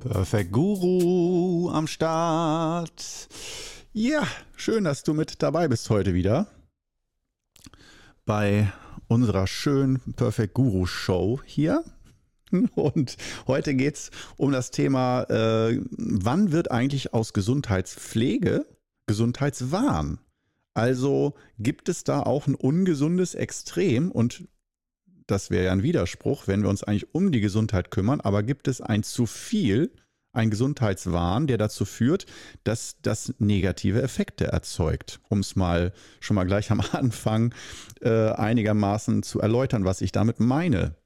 Perfect Guru am Start. Ja, schön, dass du mit dabei bist heute wieder bei unserer schönen Perfect Guru Show hier. Und heute geht es um das Thema, äh, wann wird eigentlich aus Gesundheitspflege Gesundheitswahn? Also gibt es da auch ein ungesundes Extrem und das wäre ja ein Widerspruch, wenn wir uns eigentlich um die Gesundheit kümmern, aber gibt es ein zu viel, ein Gesundheitswahn, der dazu führt, dass das negative Effekte erzeugt. Um es mal schon mal gleich am Anfang äh, einigermaßen zu erläutern, was ich damit meine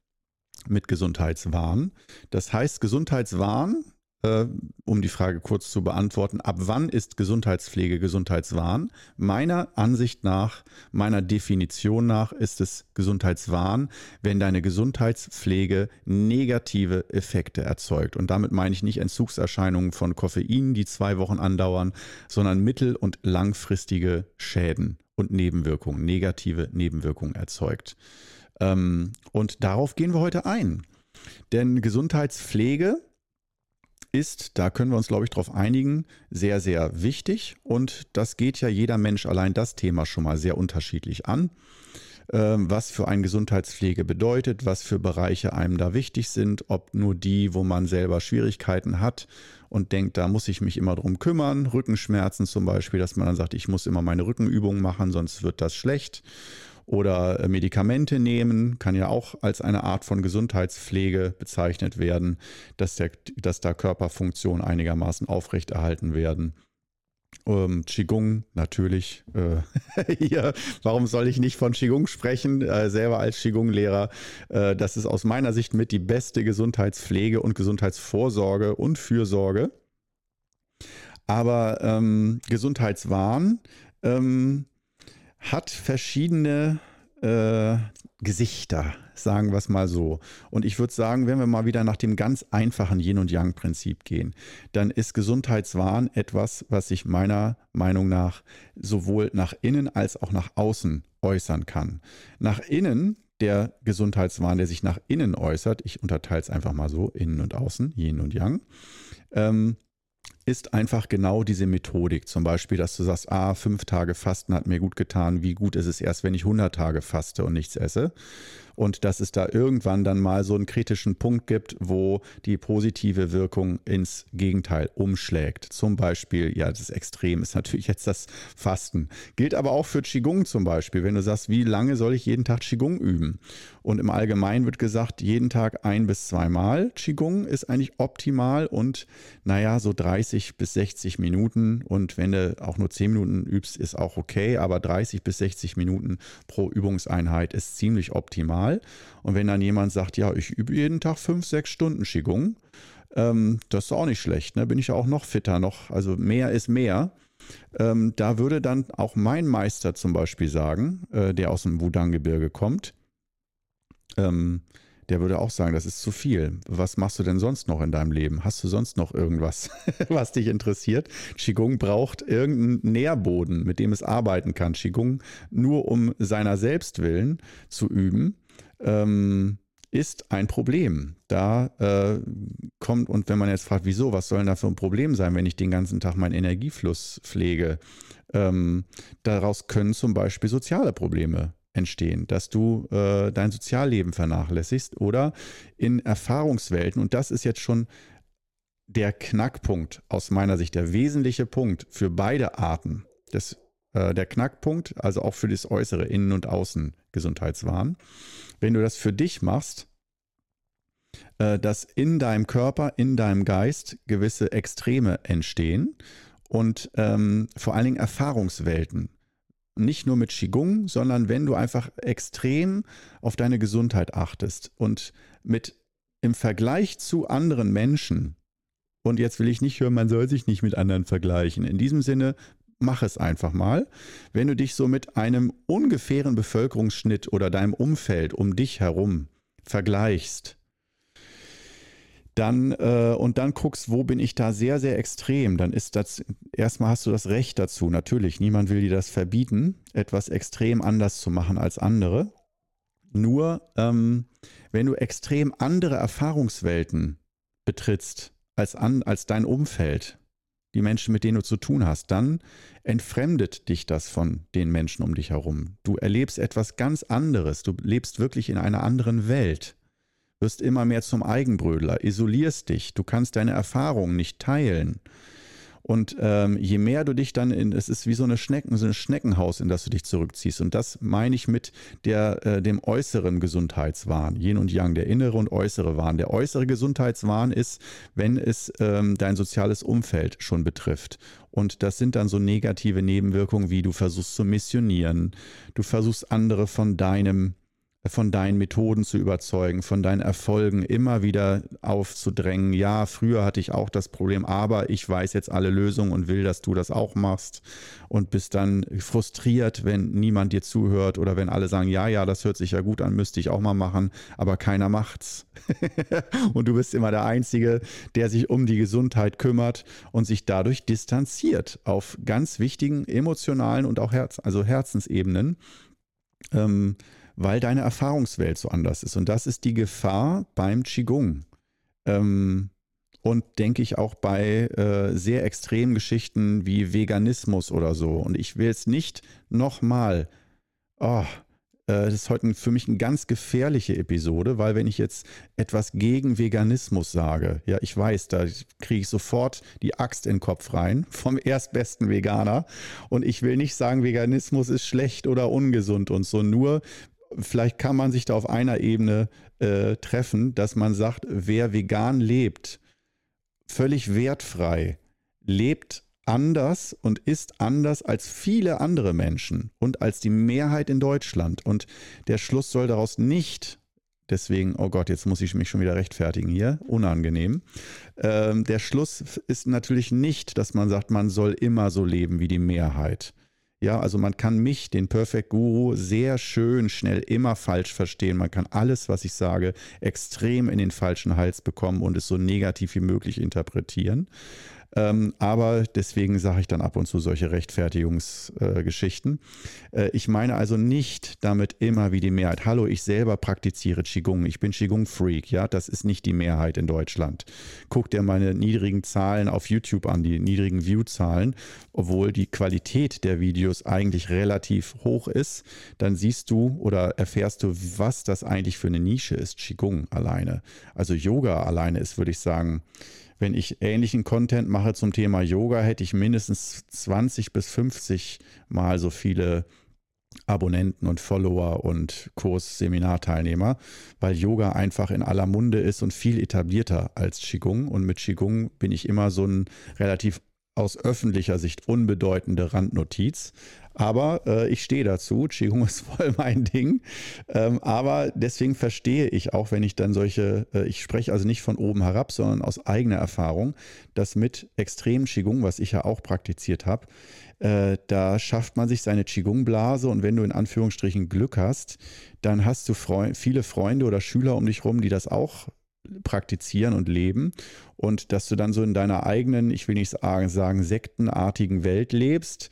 mit Gesundheitswahn. Das heißt, Gesundheitswahn äh, um die Frage kurz zu beantworten, ab wann ist Gesundheitspflege Gesundheitswahn? Meiner Ansicht nach, meiner Definition nach ist es Gesundheitswahn, wenn deine Gesundheitspflege negative Effekte erzeugt. Und damit meine ich nicht Entzugserscheinungen von Koffein, die zwei Wochen andauern, sondern mittel- und langfristige Schäden und Nebenwirkungen, negative Nebenwirkungen erzeugt. Ähm, und darauf gehen wir heute ein. Denn Gesundheitspflege ist, da können wir uns, glaube ich, darauf einigen, sehr, sehr wichtig. Und das geht ja jeder Mensch allein das Thema schon mal sehr unterschiedlich an. Ähm, was für ein Gesundheitspflege bedeutet, was für Bereiche einem da wichtig sind, ob nur die, wo man selber Schwierigkeiten hat und denkt, da muss ich mich immer drum kümmern. Rückenschmerzen zum Beispiel, dass man dann sagt, ich muss immer meine Rückenübungen machen, sonst wird das schlecht oder äh, Medikamente nehmen, kann ja auch als eine Art von Gesundheitspflege bezeichnet werden, dass, der, dass da Körperfunktionen einigermaßen aufrechterhalten werden. Ähm, Qigong natürlich. Äh, hier, warum soll ich nicht von Qigong sprechen? Äh, selber als Qigong-Lehrer. Äh, das ist aus meiner Sicht mit die beste Gesundheitspflege und Gesundheitsvorsorge und Fürsorge. Aber ähm, Gesundheitswahn ähm, hat verschiedene äh, Gesichter, sagen wir es mal so. Und ich würde sagen, wenn wir mal wieder nach dem ganz einfachen Yin- und Yang-Prinzip gehen, dann ist Gesundheitswahn etwas, was sich meiner Meinung nach sowohl nach innen als auch nach außen äußern kann. Nach innen der Gesundheitswahn, der sich nach innen äußert, ich unterteile es einfach mal so, innen und außen, Yin und Yang, ähm, ist einfach genau diese Methodik. Zum Beispiel, dass du sagst, ah, fünf Tage Fasten hat mir gut getan. Wie gut ist es erst, wenn ich 100 Tage faste und nichts esse? und dass es da irgendwann dann mal so einen kritischen Punkt gibt, wo die positive Wirkung ins Gegenteil umschlägt. Zum Beispiel, ja, das Extrem ist natürlich jetzt das Fasten. Gilt aber auch für Qigong zum Beispiel. Wenn du sagst, wie lange soll ich jeden Tag Qigong üben? Und im Allgemeinen wird gesagt, jeden Tag ein bis zweimal Qigong ist eigentlich optimal und naja, so 30 bis 60 Minuten. Und wenn du auch nur 10 Minuten übst, ist auch okay, aber 30 bis 60 Minuten pro Übungseinheit ist ziemlich optimal. Und wenn dann jemand sagt, ja, ich übe jeden Tag fünf, sechs Stunden Qigong, ähm, das ist auch nicht schlecht, ne? bin ich auch noch fitter, noch, also mehr ist mehr. Ähm, da würde dann auch mein Meister zum Beispiel sagen, äh, der aus dem Wudang-Gebirge kommt, ähm, der würde auch sagen, das ist zu viel. Was machst du denn sonst noch in deinem Leben? Hast du sonst noch irgendwas, was dich interessiert? Qigong braucht irgendeinen Nährboden, mit dem es arbeiten kann. Qigong nur um seiner selbst willen zu üben, ähm, ist ein Problem. Da äh, kommt, und wenn man jetzt fragt, wieso, was soll denn da für ein Problem sein, wenn ich den ganzen Tag meinen Energiefluss pflege? Ähm, daraus können zum Beispiel soziale Probleme entstehen, dass du äh, dein Sozialleben vernachlässigst oder in Erfahrungswelten, und das ist jetzt schon der Knackpunkt aus meiner Sicht, der wesentliche Punkt für beide Arten, des, äh, der Knackpunkt, also auch für das äußere Innen- und Außen-Gesundheitswahn. Wenn du das für dich machst, äh, dass in deinem Körper, in deinem Geist gewisse Extreme entstehen und ähm, vor allen Dingen Erfahrungswelten nicht nur mit Qigong, sondern wenn du einfach extrem auf deine Gesundheit achtest und mit im Vergleich zu anderen Menschen, und jetzt will ich nicht hören, man soll sich nicht mit anderen vergleichen. In diesem Sinne, mach es einfach mal. Wenn du dich so mit einem ungefähren Bevölkerungsschnitt oder deinem Umfeld um dich herum vergleichst, dann äh, und dann guckst, wo bin ich da sehr, sehr extrem, dann ist das, erstmal hast du das Recht dazu, natürlich, niemand will dir das verbieten, etwas extrem anders zu machen als andere. Nur, ähm, wenn du extrem andere Erfahrungswelten betrittst als, an, als dein Umfeld, die Menschen, mit denen du zu tun hast, dann entfremdet dich das von den Menschen um dich herum. Du erlebst etwas ganz anderes. Du lebst wirklich in einer anderen Welt. Wirst immer mehr zum Eigenbrödler, isolierst dich. Du kannst deine Erfahrungen nicht teilen. Und ähm, je mehr du dich dann in, es ist wie so eine Schnecken, so ein Schneckenhaus, in das du dich zurückziehst. Und das meine ich mit der, äh, dem äußeren Gesundheitswahn, Yin und Yang, der innere und äußere Wahn. Der äußere Gesundheitswahn ist, wenn es ähm, dein soziales Umfeld schon betrifft. Und das sind dann so negative Nebenwirkungen, wie du versuchst zu missionieren, du versuchst andere von deinem von deinen Methoden zu überzeugen, von deinen Erfolgen immer wieder aufzudrängen. Ja, früher hatte ich auch das Problem, aber ich weiß jetzt alle Lösungen und will, dass du das auch machst und bist dann frustriert, wenn niemand dir zuhört oder wenn alle sagen, ja, ja, das hört sich ja gut an, müsste ich auch mal machen, aber keiner macht's. und du bist immer der Einzige, der sich um die Gesundheit kümmert und sich dadurch distanziert auf ganz wichtigen emotionalen und auch Herz, also Herzensebenen. Ähm, weil deine Erfahrungswelt so anders ist. Und das ist die Gefahr beim Qigong. Ähm, und denke ich auch bei äh, sehr extremen Geschichten wie Veganismus oder so. Und ich will es nicht nochmal, oh, äh, das ist heute für mich eine ganz gefährliche Episode, weil wenn ich jetzt etwas gegen Veganismus sage, ja, ich weiß, da kriege ich sofort die Axt in den Kopf rein vom erstbesten Veganer. Und ich will nicht sagen, Veganismus ist schlecht oder ungesund und so. Nur vielleicht kann man sich da auf einer Ebene äh, treffen, dass man sagt, wer vegan lebt, völlig wertfrei, lebt anders und ist anders als viele andere Menschen und als die Mehrheit in Deutschland. Und der Schluss soll daraus nicht, deswegen, oh Gott, jetzt muss ich mich schon wieder rechtfertigen hier, unangenehm. Ähm, der Schluss ist natürlich nicht, dass man sagt, man soll immer so leben wie die Mehrheit. Ja, also man kann mich, den Perfect Guru, sehr schön schnell immer falsch verstehen. Man kann alles, was ich sage, extrem in den falschen Hals bekommen und es so negativ wie möglich interpretieren. Ähm, aber deswegen sage ich dann ab und zu solche Rechtfertigungsgeschichten. Äh, äh, ich meine also nicht damit immer wie die Mehrheit. Hallo, ich selber praktiziere Qigong. Ich bin Qigong-Freak. Ja, das ist nicht die Mehrheit in Deutschland. Guck dir meine niedrigen Zahlen auf YouTube an, die niedrigen View-Zahlen, obwohl die Qualität der Videos eigentlich relativ hoch ist. Dann siehst du oder erfährst du, was das eigentlich für eine Nische ist, Qigong alleine. Also Yoga alleine ist, würde ich sagen, wenn ich ähnlichen Content mache zum Thema Yoga, hätte ich mindestens 20 bis 50 mal so viele Abonnenten und Follower und Kurs-Seminarteilnehmer, weil Yoga einfach in aller Munde ist und viel etablierter als Qigong. Und mit Qigong bin ich immer so ein relativ aus öffentlicher Sicht unbedeutende Randnotiz. Aber äh, ich stehe dazu. Qigong ist voll mein Ding. Ähm, aber deswegen verstehe ich auch, wenn ich dann solche, äh, ich spreche also nicht von oben herab, sondern aus eigener Erfahrung, dass mit extremen Qigong, was ich ja auch praktiziert habe, äh, da schafft man sich seine Qigong-Blase und wenn du in Anführungsstrichen Glück hast, dann hast du Freu viele Freunde oder Schüler um dich rum, die das auch praktizieren und leben und dass du dann so in deiner eigenen, ich will nicht sagen, sektenartigen Welt lebst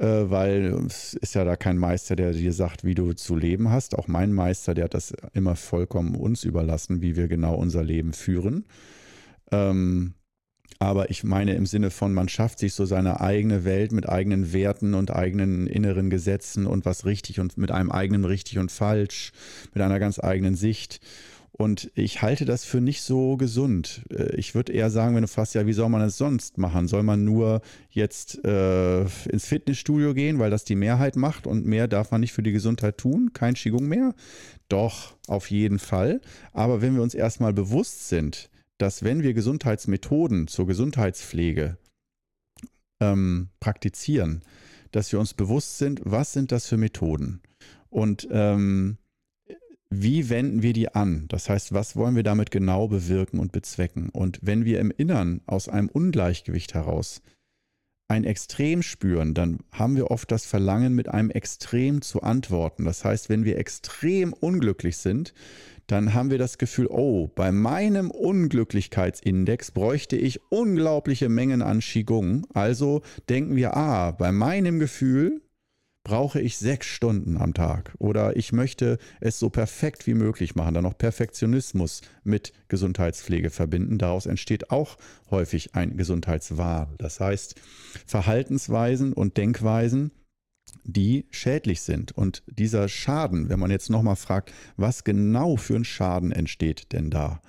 weil es ist ja da kein Meister, der dir sagt, wie du zu leben hast. Auch mein Meister, der hat das immer vollkommen uns überlassen, wie wir genau unser Leben führen. Ähm, aber ich meine im Sinne von, man schafft sich so seine eigene Welt mit eigenen Werten und eigenen inneren Gesetzen und was richtig und mit einem eigenen richtig und falsch, mit einer ganz eigenen Sicht. Und ich halte das für nicht so gesund. Äh, ich würde eher sagen, wenn du fragst, ja, wie soll man das sonst machen? Soll man nur jetzt äh, ins Fitnessstudio gehen, weil das die Mehrheit macht und mehr darf man nicht für die Gesundheit tun? Kein Qigong mehr? Doch, auf jeden Fall. Aber wenn wir uns erstmal bewusst sind, dass wenn wir Gesundheitsmethoden zur Gesundheitspflege ähm, praktizieren, dass wir uns bewusst sind, was sind das für Methoden? Und ähm, wie wenden wir die an? Das heißt, was wollen wir damit genau bewirken und bezwecken? Und wenn wir im Innern aus einem Ungleichgewicht heraus ein Extrem spüren, dann haben wir oft das Verlangen, mit einem Extrem zu antworten. Das heißt, wenn wir extrem unglücklich sind, dann haben wir das Gefühl, oh, bei meinem Unglücklichkeitsindex bräuchte ich unglaubliche Mengen an Qigong. Also denken wir, ah, bei meinem Gefühl brauche ich sechs Stunden am Tag oder ich möchte es so perfekt wie möglich machen, dann noch Perfektionismus mit Gesundheitspflege verbinden. Daraus entsteht auch häufig ein Gesundheitswahn. Das heißt, Verhaltensweisen und Denkweisen, die schädlich sind. Und dieser Schaden, wenn man jetzt nochmal fragt, was genau für ein Schaden entsteht denn da,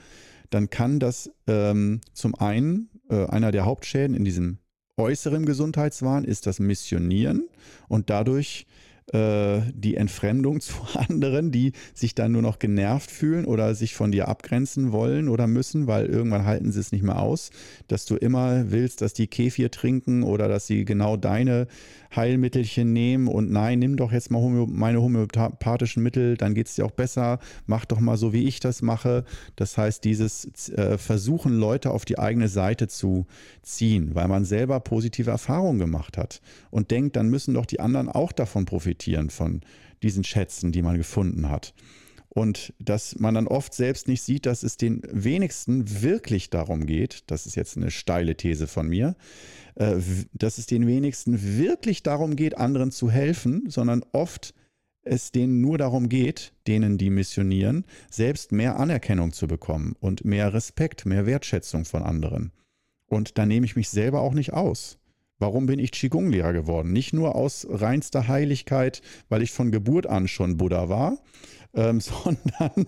dann kann das ähm, zum einen äh, einer der Hauptschäden in diesem äußeren Gesundheitswahn ist das Missionieren und dadurch äh, die Entfremdung zu anderen, die sich dann nur noch genervt fühlen oder sich von dir abgrenzen wollen oder müssen, weil irgendwann halten sie es nicht mehr aus, dass du immer willst, dass die Kefir trinken oder dass sie genau deine Heilmittelchen nehmen und nein, nimm doch jetzt mal homö meine homöopathischen Mittel, dann geht es dir auch besser, mach doch mal so, wie ich das mache. Das heißt, dieses äh, Versuchen, Leute auf die eigene Seite zu ziehen, weil man selber positive Erfahrungen gemacht hat und denkt, dann müssen doch die anderen auch davon profitieren, von diesen Schätzen, die man gefunden hat. Und dass man dann oft selbst nicht sieht, dass es den wenigsten wirklich darum geht, das ist jetzt eine steile These von mir, äh, dass es den wenigsten wirklich darum geht, anderen zu helfen, sondern oft es denen nur darum geht, denen, die missionieren, selbst mehr Anerkennung zu bekommen und mehr Respekt, mehr Wertschätzung von anderen. Und da nehme ich mich selber auch nicht aus. Warum bin ich Qigong-Lehrer geworden? Nicht nur aus reinster Heiligkeit, weil ich von Geburt an schon Buddha war, ähm, sondern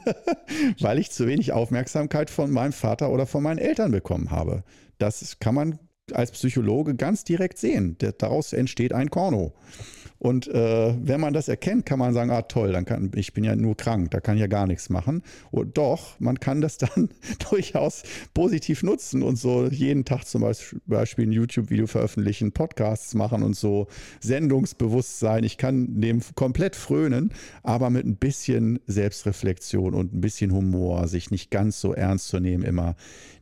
weil ich zu wenig Aufmerksamkeit von meinem Vater oder von meinen Eltern bekommen habe. Das kann man als Psychologe ganz direkt sehen. Daraus entsteht ein Korno. Und äh, wenn man das erkennt, kann man sagen, ah toll, dann kann ich bin ja nur krank, da kann ich ja gar nichts machen. Und doch, man kann das dann durchaus positiv nutzen und so jeden Tag zum Beispiel ein YouTube-Video veröffentlichen, Podcasts machen und so Sendungsbewusstsein. Ich kann dem komplett frönen, aber mit ein bisschen Selbstreflexion und ein bisschen Humor, sich nicht ganz so ernst zu nehmen immer.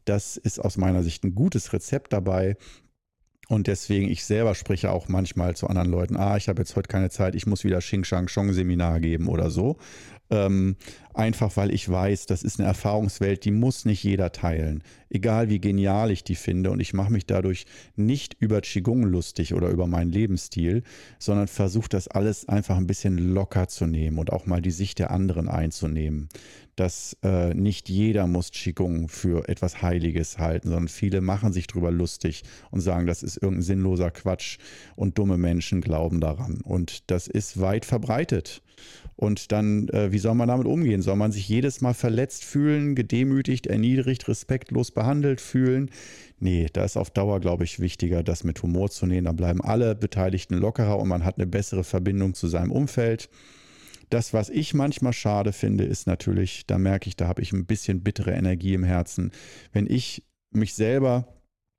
Das ist aus meiner Sicht ein gutes Rezept dabei, und deswegen, ich selber spreche auch manchmal zu anderen Leuten, ah, ich habe jetzt heute keine Zeit, ich muss wieder Xing Shang Chong Seminar geben oder so. Ähm, einfach weil ich weiß, das ist eine Erfahrungswelt, die muss nicht jeder teilen. Egal wie genial ich die finde. Und ich mache mich dadurch nicht über Qigong lustig oder über meinen Lebensstil, sondern versuche das alles einfach ein bisschen locker zu nehmen und auch mal die Sicht der anderen einzunehmen dass äh, nicht jeder muss Qigong für etwas Heiliges halten, sondern viele machen sich darüber lustig und sagen, das ist irgendein sinnloser Quatsch und dumme Menschen glauben daran. Und das ist weit verbreitet. Und dann, äh, wie soll man damit umgehen? Soll man sich jedes Mal verletzt fühlen, gedemütigt, erniedrigt, respektlos behandelt fühlen? Nee, da ist auf Dauer, glaube ich, wichtiger, das mit Humor zu nehmen. Dann bleiben alle Beteiligten lockerer und man hat eine bessere Verbindung zu seinem Umfeld. Das, was ich manchmal schade finde, ist natürlich, da merke ich, da habe ich ein bisschen bittere Energie im Herzen. Wenn ich mich selber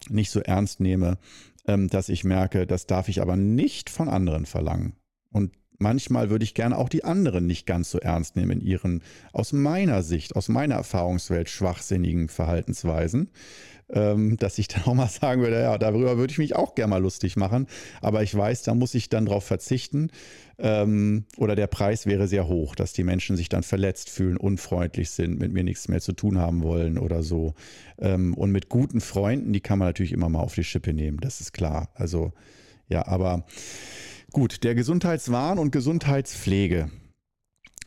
nicht so ernst nehme, ähm, dass ich merke, das darf ich aber nicht von anderen verlangen. Und manchmal würde ich gerne auch die anderen nicht ganz so ernst nehmen in ihren, aus meiner Sicht, aus meiner Erfahrungswelt, schwachsinnigen Verhaltensweisen ähm, dass ich dann auch mal sagen würde, ja, darüber würde ich mich auch gerne mal lustig machen, aber ich weiß, da muss ich dann drauf verzichten ähm, oder der Preis wäre sehr hoch, dass die Menschen sich dann verletzt fühlen, unfreundlich sind, mit mir nichts mehr zu tun haben wollen oder so. Ähm, und mit guten Freunden, die kann man natürlich immer mal auf die Schippe nehmen, das ist klar. Also ja, aber gut, der Gesundheitswahn und Gesundheitspflege.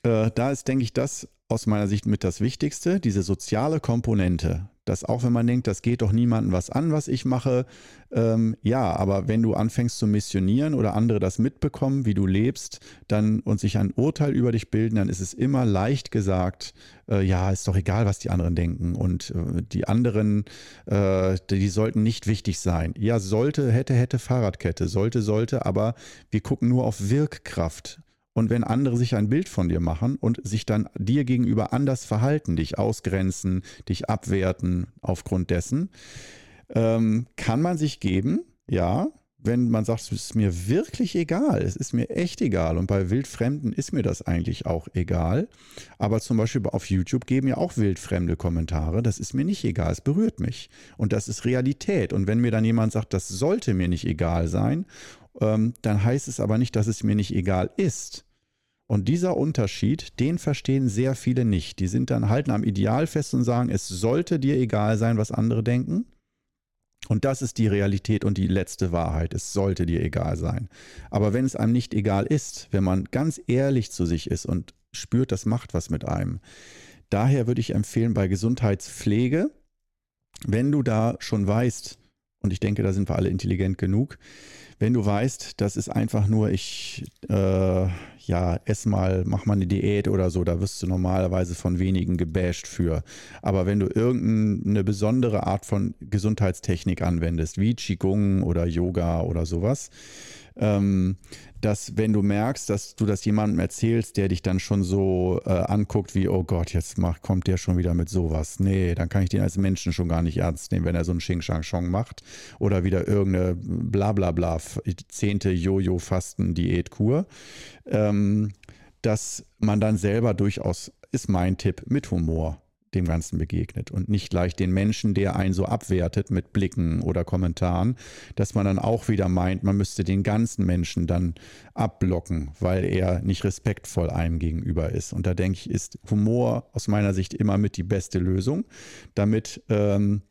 Äh, da ist, denke ich, das aus meiner Sicht mit das Wichtigste, diese soziale Komponente dass auch wenn man denkt, das geht doch niemandem was an, was ich mache, ähm, ja, aber wenn du anfängst zu missionieren oder andere das mitbekommen, wie du lebst, dann und sich ein Urteil über dich bilden, dann ist es immer leicht gesagt, äh, ja, ist doch egal, was die anderen denken und äh, die anderen, äh, die sollten nicht wichtig sein. Ja, sollte, hätte, hätte Fahrradkette, sollte, sollte, aber wir gucken nur auf Wirkkraft. Und wenn andere sich ein Bild von dir machen und sich dann dir gegenüber anders verhalten, dich ausgrenzen, dich abwerten aufgrund dessen, ähm, kann man sich geben, ja, wenn man sagt, es ist mir wirklich egal, es ist mir echt egal. Und bei Wildfremden ist mir das eigentlich auch egal. Aber zum Beispiel auf YouTube geben ja auch wildfremde Kommentare. Das ist mir nicht egal, es berührt mich. Und das ist Realität. Und wenn mir dann jemand sagt, das sollte mir nicht egal sein, ähm, dann heißt es aber nicht, dass es mir nicht egal ist. Und dieser Unterschied, den verstehen sehr viele nicht. Die sind dann halten am Ideal fest und sagen, es sollte dir egal sein, was andere denken. Und das ist die Realität und die letzte Wahrheit. Es sollte dir egal sein. Aber wenn es einem nicht egal ist, wenn man ganz ehrlich zu sich ist und spürt, das macht was mit einem. Daher würde ich empfehlen, bei Gesundheitspflege, wenn du da schon weißt, und ich denke, da sind wir alle intelligent genug, wenn du weißt, das ist einfach nur, ich, äh, ja, ess mal, mach mal eine Diät oder so, da wirst du normalerweise von wenigen gebasht für. Aber wenn du irgendeine besondere Art von Gesundheitstechnik anwendest, wie Qigong oder Yoga oder sowas, ähm, dass wenn du merkst, dass du das jemandem erzählst, der dich dann schon so äh, anguckt wie, oh Gott, jetzt macht, kommt der schon wieder mit sowas. Nee, dann kann ich den als Menschen schon gar nicht ernst nehmen, wenn er so einen Xing Shang Chong macht oder wieder irgendeine Blablabla zehnte Jojo-Fasten-Diätkur. Ähm, dass man dann selber durchaus, ist mein Tipp, mit Humor dem Ganzen begegnet und nicht gleich den Menschen, der einen so abwertet mit Blicken oder Kommentaren, dass man dann auch wieder meint, man müsste den ganzen Menschen dann abblocken, weil er nicht respektvoll einem gegenüber ist. Und da denke ich, ist Humor aus meiner Sicht immer mit die beste Lösung, damit ähm,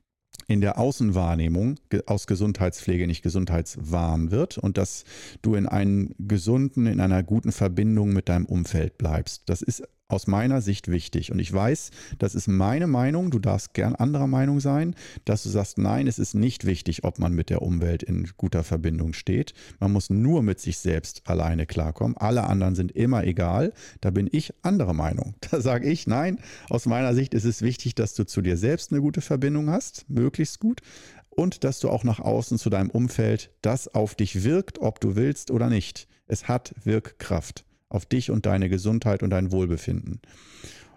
in der Außenwahrnehmung aus Gesundheitspflege nicht Gesundheitswahn wird und dass du in einem gesunden, in einer guten Verbindung mit deinem Umfeld bleibst. Das ist aus meiner Sicht wichtig. Und ich weiß, das ist meine Meinung, du darfst gern anderer Meinung sein, dass du sagst, nein, es ist nicht wichtig, ob man mit der Umwelt in guter Verbindung steht. Man muss nur mit sich selbst alleine klarkommen. Alle anderen sind immer egal. Da bin ich anderer Meinung. Da sage ich, nein, aus meiner Sicht ist es wichtig, dass du zu dir selbst eine gute Verbindung hast, möglichst gut. Und dass du auch nach außen zu deinem Umfeld das auf dich wirkt, ob du willst oder nicht. Es hat Wirkkraft auf dich und deine Gesundheit und dein Wohlbefinden.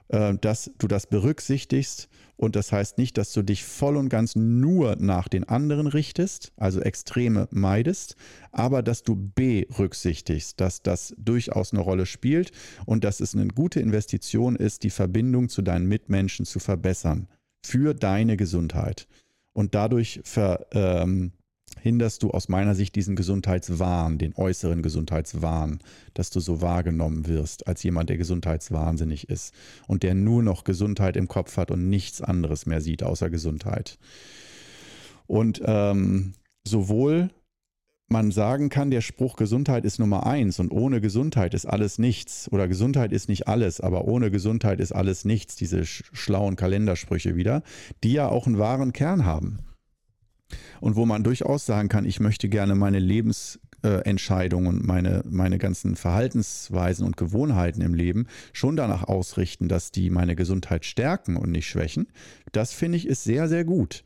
Äh, dass du das berücksichtigst und das heißt nicht, dass du dich voll und ganz nur nach den anderen richtest, also Extreme meidest, aber dass du berücksichtigst, dass das durchaus eine Rolle spielt und dass es eine gute Investition ist, die Verbindung zu deinen Mitmenschen zu verbessern für deine Gesundheit. Und dadurch ver, ähm, hinderst du aus meiner Sicht diesen Gesundheitswahn, den äußeren Gesundheitswahn, dass du so wahrgenommen wirst als jemand, der gesundheitswahnsinnig ist und der nur noch Gesundheit im Kopf hat und nichts anderes mehr sieht außer Gesundheit. Und ähm, sowohl man sagen kann, der Spruch Gesundheit ist Nummer eins und ohne Gesundheit ist alles nichts oder Gesundheit ist nicht alles, aber ohne Gesundheit ist alles nichts, diese schlauen Kalendersprüche wieder, die ja auch einen wahren Kern haben und wo man durchaus sagen kann, ich möchte gerne meine Lebensentscheidungen, meine, meine ganzen Verhaltensweisen und Gewohnheiten im Leben schon danach ausrichten, dass die meine Gesundheit stärken und nicht schwächen. Das finde ich ist sehr, sehr gut.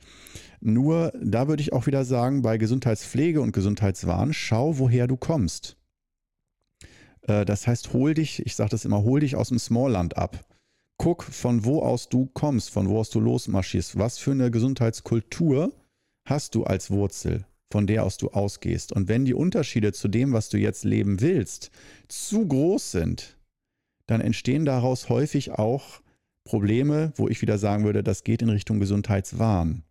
Nur da würde ich auch wieder sagen, bei Gesundheitspflege und Gesundheitswahn, schau, woher du kommst. Äh, das heißt, hol dich, ich sage das immer, hol dich aus dem Smallland ab. Guck, von wo aus du kommst, von wo aus du losmarschierst, was für eine Gesundheitskultur hast du als Wurzel, von der aus du ausgehst. Und wenn die Unterschiede zu dem, was du jetzt leben willst, zu groß sind, dann entstehen daraus häufig auch Probleme, wo ich wieder sagen würde, das geht in Richtung Gesundheitswahn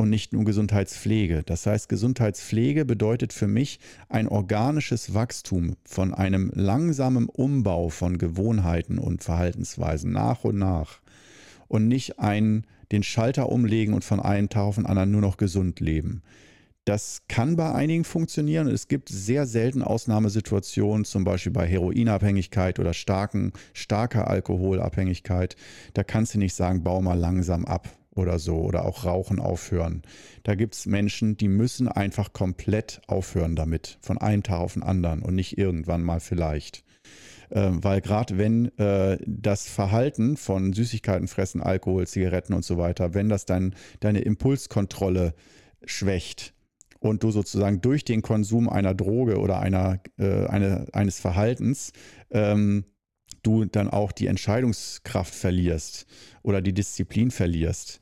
und nicht nur Gesundheitspflege. Das heißt, Gesundheitspflege bedeutet für mich ein organisches Wachstum von einem langsamen Umbau von Gewohnheiten und Verhaltensweisen nach und nach und nicht ein den Schalter umlegen und von einem Tag auf den anderen nur noch gesund leben. Das kann bei einigen funktionieren. Es gibt sehr selten Ausnahmesituationen, zum Beispiel bei Heroinabhängigkeit oder starken, starker Alkoholabhängigkeit. Da kannst du nicht sagen, bau mal langsam ab oder so oder auch Rauchen aufhören. Da gibt es Menschen, die müssen einfach komplett aufhören damit, von einem Tag auf den anderen und nicht irgendwann mal vielleicht. Ähm, weil gerade wenn äh, das Verhalten von Süßigkeiten fressen, Alkohol, Zigaretten und so weiter, wenn das dann deine Impulskontrolle schwächt und du sozusagen durch den Konsum einer Droge oder einer, äh, eine, eines Verhaltens ähm, du dann auch die Entscheidungskraft verlierst oder die Disziplin verlierst,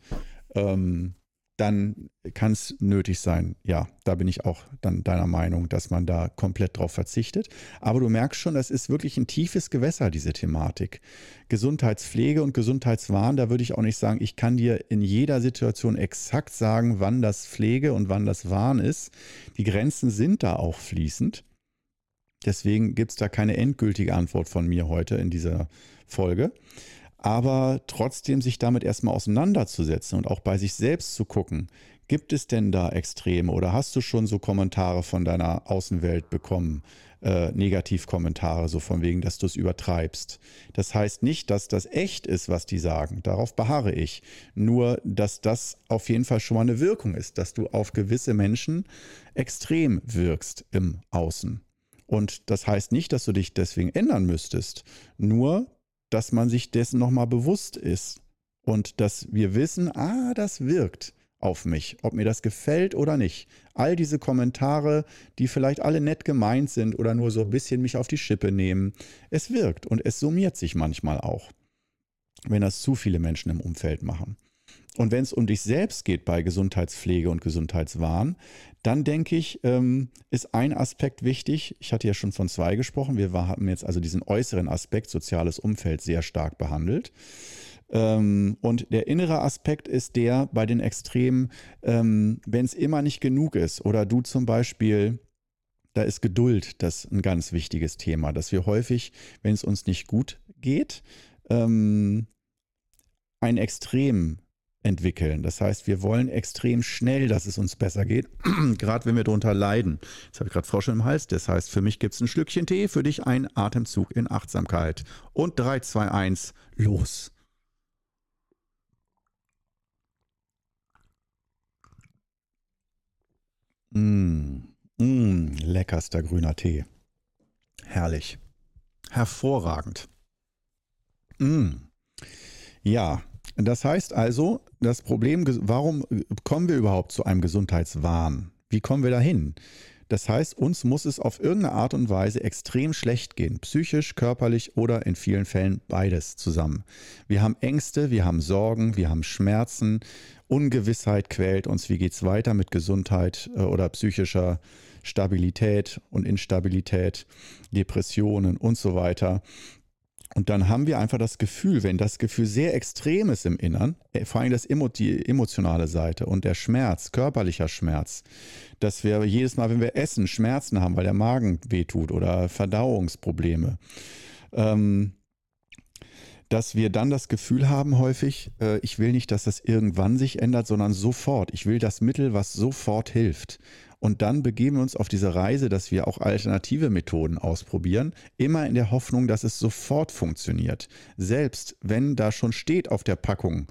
ähm, dann kann es nötig sein. Ja, da bin ich auch dann deiner Meinung, dass man da komplett drauf verzichtet. Aber du merkst schon, das ist wirklich ein tiefes Gewässer, diese Thematik. Gesundheitspflege und Gesundheitswahn, da würde ich auch nicht sagen, ich kann dir in jeder Situation exakt sagen, wann das Pflege und wann das Wahn ist. Die Grenzen sind da auch fließend. Deswegen gibt es da keine endgültige Antwort von mir heute in dieser Folge aber trotzdem sich damit erstmal auseinanderzusetzen und auch bei sich selbst zu gucken, Gibt es denn da Extreme oder hast du schon so Kommentare von deiner Außenwelt bekommen? Äh, Negativkommentare, so von wegen, dass du es übertreibst. Das heißt nicht, dass das echt ist, was die sagen. Darauf beharre ich. Nur, dass das auf jeden Fall schon mal eine Wirkung ist, dass du auf gewisse Menschen extrem wirkst im Außen. Und das heißt nicht, dass du dich deswegen ändern müsstest. Nur, dass man sich dessen nochmal bewusst ist. Und dass wir wissen, ah, das wirkt auf mich, ob mir das gefällt oder nicht. All diese Kommentare, die vielleicht alle nett gemeint sind oder nur so ein bisschen mich auf die Schippe nehmen, es wirkt und es summiert sich manchmal auch, wenn das zu viele Menschen im Umfeld machen. Und wenn es um dich selbst geht bei Gesundheitspflege und Gesundheitswahn, dann denke ich, ähm, ist ein Aspekt wichtig. Ich hatte ja schon von zwei gesprochen. Wir haben jetzt also diesen äußeren Aspekt soziales Umfeld sehr stark behandelt. Ähm, und der innere Aspekt ist der bei den Extremen, ähm, wenn es immer nicht genug ist oder du zum Beispiel, da ist Geduld das ein ganz wichtiges Thema, dass wir häufig, wenn es uns nicht gut geht, ähm, ein Extrem entwickeln. Das heißt, wir wollen extrem schnell, dass es uns besser geht, gerade wenn wir darunter leiden. Jetzt habe ich gerade Frosch im Hals. Das heißt, für mich gibt es ein Schlückchen Tee, für dich ein Atemzug in Achtsamkeit. Und 3, 2, 1, los. Mmh, mmh, leckerster grüner Tee. Herrlich. Hervorragend. Mmh. Ja, das heißt also, das Problem, warum kommen wir überhaupt zu einem Gesundheitswahn? Wie kommen wir dahin? Das heißt, uns muss es auf irgendeine Art und Weise extrem schlecht gehen, psychisch, körperlich oder in vielen Fällen beides zusammen. Wir haben Ängste, wir haben Sorgen, wir haben Schmerzen, Ungewissheit quält uns, wie geht es weiter mit Gesundheit äh, oder psychischer Stabilität und Instabilität, Depressionen und so weiter. Und dann haben wir einfach das Gefühl, wenn das Gefühl sehr extrem ist im Innern, äh, vor allem das Emo die emotionale Seite und der Schmerz, körperlicher Schmerz, dass wir jedes Mal, wenn wir essen, Schmerzen haben, weil der Magen wehtut oder Verdauungsprobleme. Ähm, dass wir dann das Gefühl haben häufig, äh, ich will nicht, dass das irgendwann sich ändert, sondern sofort. Ich will das Mittel, was sofort hilft. Und dann begeben wir uns auf diese Reise, dass wir auch alternative Methoden ausprobieren, immer in der Hoffnung, dass es sofort funktioniert. Selbst wenn da schon steht auf der Packung,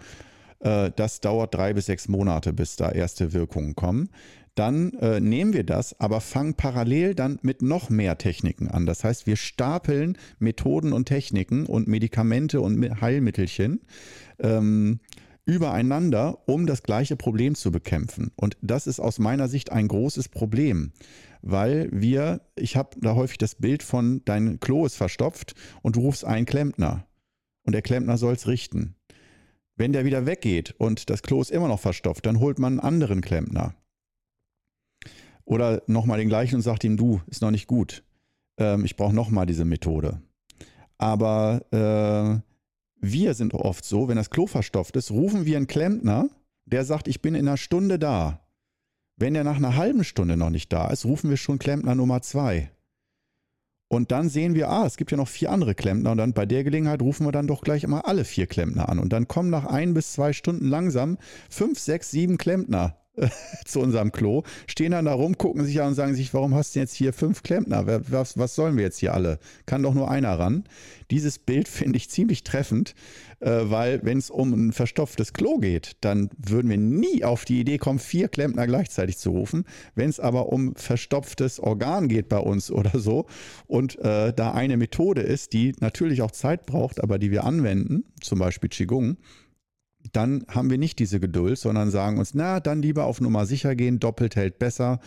äh, das dauert drei bis sechs Monate, bis da erste Wirkungen kommen, dann äh, nehmen wir das, aber fangen parallel dann mit noch mehr Techniken an. Das heißt, wir stapeln Methoden und Techniken und Medikamente und Heilmittelchen ähm, übereinander, um das gleiche Problem zu bekämpfen. Und das ist aus meiner Sicht ein großes Problem, weil wir, ich habe da häufig das Bild von, dein Klo ist verstopft und du rufst einen Klempner und der Klempner soll es richten. Wenn der wieder weggeht und das Klo ist immer noch verstopft, dann holt man einen anderen Klempner. Oder nochmal den gleichen und sagt ihm, du, ist noch nicht gut. Ähm, ich brauche nochmal diese Methode. Aber äh, wir sind oft so, wenn das Klo verstopft ist, rufen wir einen Klempner, der sagt, ich bin in einer Stunde da. Wenn er nach einer halben Stunde noch nicht da ist, rufen wir schon Klempner Nummer zwei. Und dann sehen wir, ah, es gibt ja noch vier andere Klempner und dann bei der Gelegenheit rufen wir dann doch gleich immer alle vier Klempner an. Und dann kommen nach ein bis zwei Stunden langsam fünf, sechs, sieben Klempner zu unserem Klo, stehen dann da rum, gucken sich an und sagen sich, warum hast du jetzt hier fünf Klempner? Was, was sollen wir jetzt hier alle? Kann doch nur einer ran. Dieses Bild finde ich ziemlich treffend, äh, weil wenn es um ein verstopftes Klo geht, dann würden wir nie auf die Idee kommen, vier Klempner gleichzeitig zu rufen. Wenn es aber um verstopftes Organ geht bei uns oder so und äh, da eine Methode ist, die natürlich auch Zeit braucht, aber die wir anwenden, zum Beispiel Qigong, dann haben wir nicht diese Geduld, sondern sagen uns, na, dann lieber auf Nummer sicher gehen, doppelt hält besser.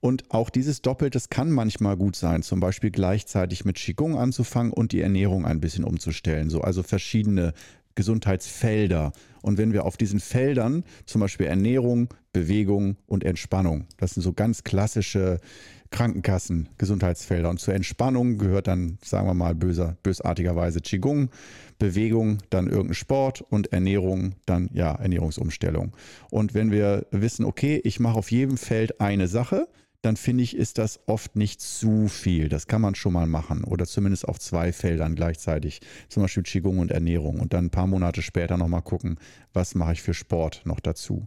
Und auch dieses Doppelt, das kann manchmal gut sein, zum Beispiel gleichzeitig mit Qigong anzufangen und die Ernährung ein bisschen umzustellen. So, also verschiedene Gesundheitsfelder. Und wenn wir auf diesen Feldern, zum Beispiel Ernährung, Bewegung und Entspannung, das sind so ganz klassische Krankenkassen, Gesundheitsfelder. Und zur Entspannung gehört dann, sagen wir mal, böser, bösartigerweise Qigong, Bewegung, dann irgendein Sport und Ernährung, dann ja, Ernährungsumstellung. Und wenn wir wissen, okay, ich mache auf jedem Feld eine Sache, dann finde ich, ist das oft nicht zu viel. Das kann man schon mal machen oder zumindest auf zwei Feldern gleichzeitig, zum Beispiel Qigong und Ernährung und dann ein paar Monate später nochmal gucken, was mache ich für Sport noch dazu.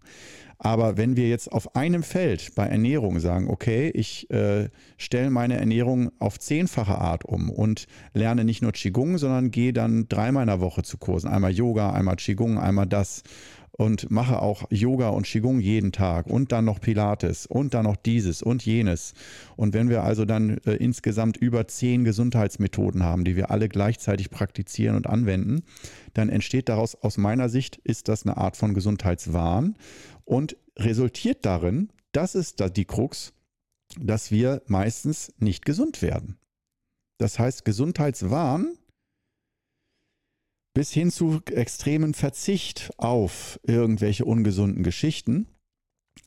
Aber wenn wir jetzt auf einem Feld bei Ernährung sagen, okay, ich äh, stelle meine Ernährung auf zehnfache Art um und lerne nicht nur Qigong, sondern gehe dann dreimal in der Woche zu Kursen. Einmal Yoga, einmal Qigong, einmal das und mache auch Yoga und Qigong jeden Tag und dann noch Pilates und dann noch dieses und jenes. Und wenn wir also dann äh, insgesamt über zehn Gesundheitsmethoden haben, die wir alle gleichzeitig praktizieren und anwenden, dann entsteht daraus aus meiner Sicht, ist das eine Art von Gesundheitswahn und resultiert darin, das ist da die Krux, dass wir meistens nicht gesund werden. Das heißt, Gesundheitswahn bis hin zu extremen Verzicht auf irgendwelche ungesunden Geschichten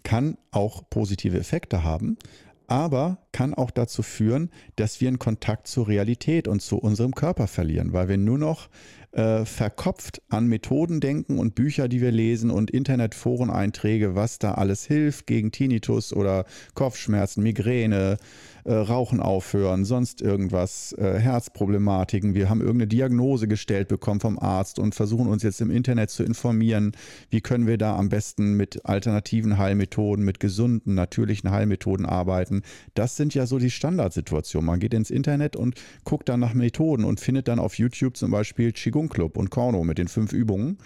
kann auch positive Effekte haben, aber kann auch dazu führen, dass wir einen Kontakt zur Realität und zu unserem Körper verlieren, weil wir nur noch äh, verkopft an Methoden denken und Bücher, die wir lesen und Internetforeneinträge, was da alles hilft gegen Tinnitus oder Kopfschmerzen, Migräne, äh, Rauchen aufhören, sonst irgendwas, äh, Herzproblematiken. Wir haben irgendeine Diagnose gestellt bekommen vom Arzt und versuchen uns jetzt im Internet zu informieren, wie können wir da am besten mit alternativen Heilmethoden, mit gesunden, natürlichen Heilmethoden arbeiten. Das sind ja so die Standardsituationen. Man geht ins Internet und guckt dann nach Methoden und findet dann auf YouTube zum Beispiel Qigong Club und Korno mit den fünf Übungen.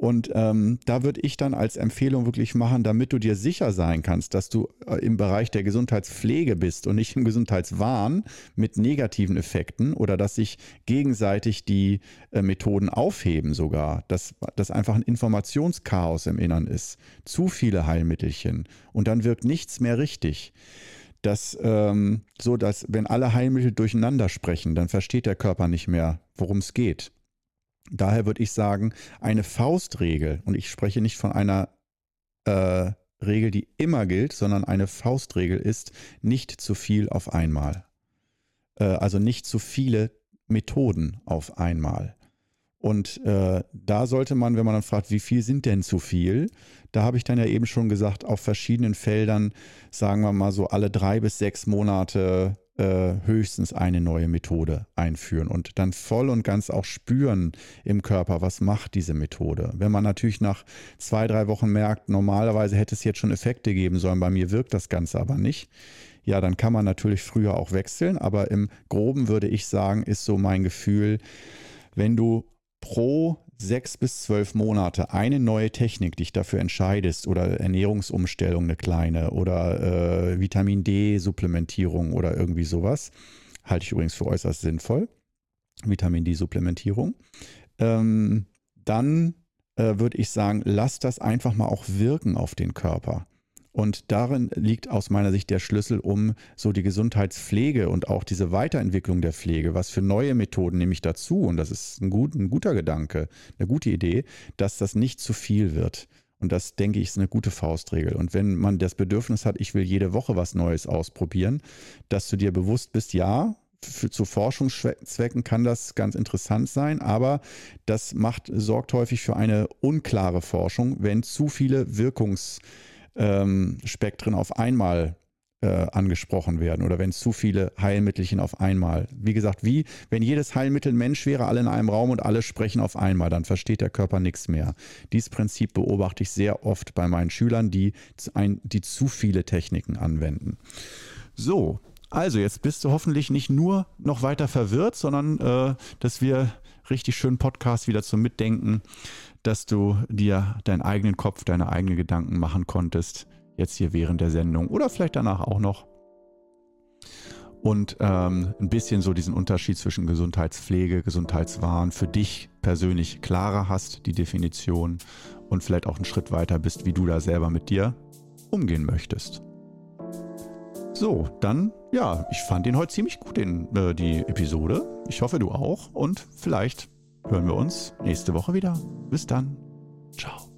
Und ähm, da würde ich dann als Empfehlung wirklich machen, damit du dir sicher sein kannst, dass du äh, im Bereich der Gesundheitspflege bist und nicht im Gesundheitswahn mit negativen Effekten oder dass sich gegenseitig die äh, Methoden aufheben sogar, dass das einfach ein Informationschaos im Innern ist. Zu viele Heilmittelchen und dann wirkt nichts mehr richtig dass ähm, so, dass wenn alle Heilmittel durcheinander sprechen, dann versteht der Körper nicht mehr, worum es geht. Daher würde ich sagen, eine Faustregel, und ich spreche nicht von einer äh, Regel, die immer gilt, sondern eine Faustregel ist nicht zu viel auf einmal. Äh, also nicht zu viele Methoden auf einmal. Und äh, da sollte man, wenn man dann fragt, wie viel sind denn zu viel, da habe ich dann ja eben schon gesagt, auf verschiedenen Feldern, sagen wir mal so alle drei bis sechs Monate äh, höchstens eine neue Methode einführen und dann voll und ganz auch spüren im Körper, was macht diese Methode. Wenn man natürlich nach zwei, drei Wochen merkt, normalerweise hätte es jetzt schon Effekte geben sollen, bei mir wirkt das Ganze aber nicht, ja, dann kann man natürlich früher auch wechseln, aber im groben würde ich sagen, ist so mein Gefühl, wenn du pro sechs bis zwölf Monate eine neue Technik dich dafür entscheidest oder Ernährungsumstellung eine kleine oder äh, Vitamin D-Supplementierung oder irgendwie sowas, halte ich übrigens für äußerst sinnvoll, Vitamin D-Supplementierung, ähm, dann äh, würde ich sagen, lass das einfach mal auch wirken auf den Körper. Und darin liegt aus meiner Sicht der Schlüssel, um so die Gesundheitspflege und auch diese Weiterentwicklung der Pflege, was für neue Methoden nehme ich dazu, und das ist ein, gut, ein guter Gedanke, eine gute Idee, dass das nicht zu viel wird. Und das, denke ich, ist eine gute Faustregel. Und wenn man das Bedürfnis hat, ich will jede Woche was Neues ausprobieren, dass du dir bewusst bist, ja, für, zu Forschungszwecken kann das ganz interessant sein, aber das macht, sorgt häufig für eine unklare Forschung, wenn zu viele Wirkungs- ähm, Spektren auf einmal äh, angesprochen werden oder wenn zu viele Heilmittelchen auf einmal. Wie gesagt, wie wenn jedes Heilmittel Mensch wäre, alle in einem Raum und alle sprechen auf einmal, dann versteht der Körper nichts mehr. Dieses Prinzip beobachte ich sehr oft bei meinen Schülern, die, ein, die zu viele Techniken anwenden. So, also jetzt bist du hoffentlich nicht nur noch weiter verwirrt, sondern äh, dass wir richtig schönen Podcast wieder zum Mitdenken dass du dir deinen eigenen Kopf, deine eigenen Gedanken machen konntest, jetzt hier während der Sendung oder vielleicht danach auch noch. Und ähm, ein bisschen so diesen Unterschied zwischen Gesundheitspflege, Gesundheitswahn für dich persönlich klarer hast, die Definition und vielleicht auch einen Schritt weiter bist, wie du da selber mit dir umgehen möchtest. So, dann, ja, ich fand den heute ziemlich gut, den, äh, die Episode. Ich hoffe, du auch. Und vielleicht hören wir uns nächste Woche wieder. Bis dann. Ciao.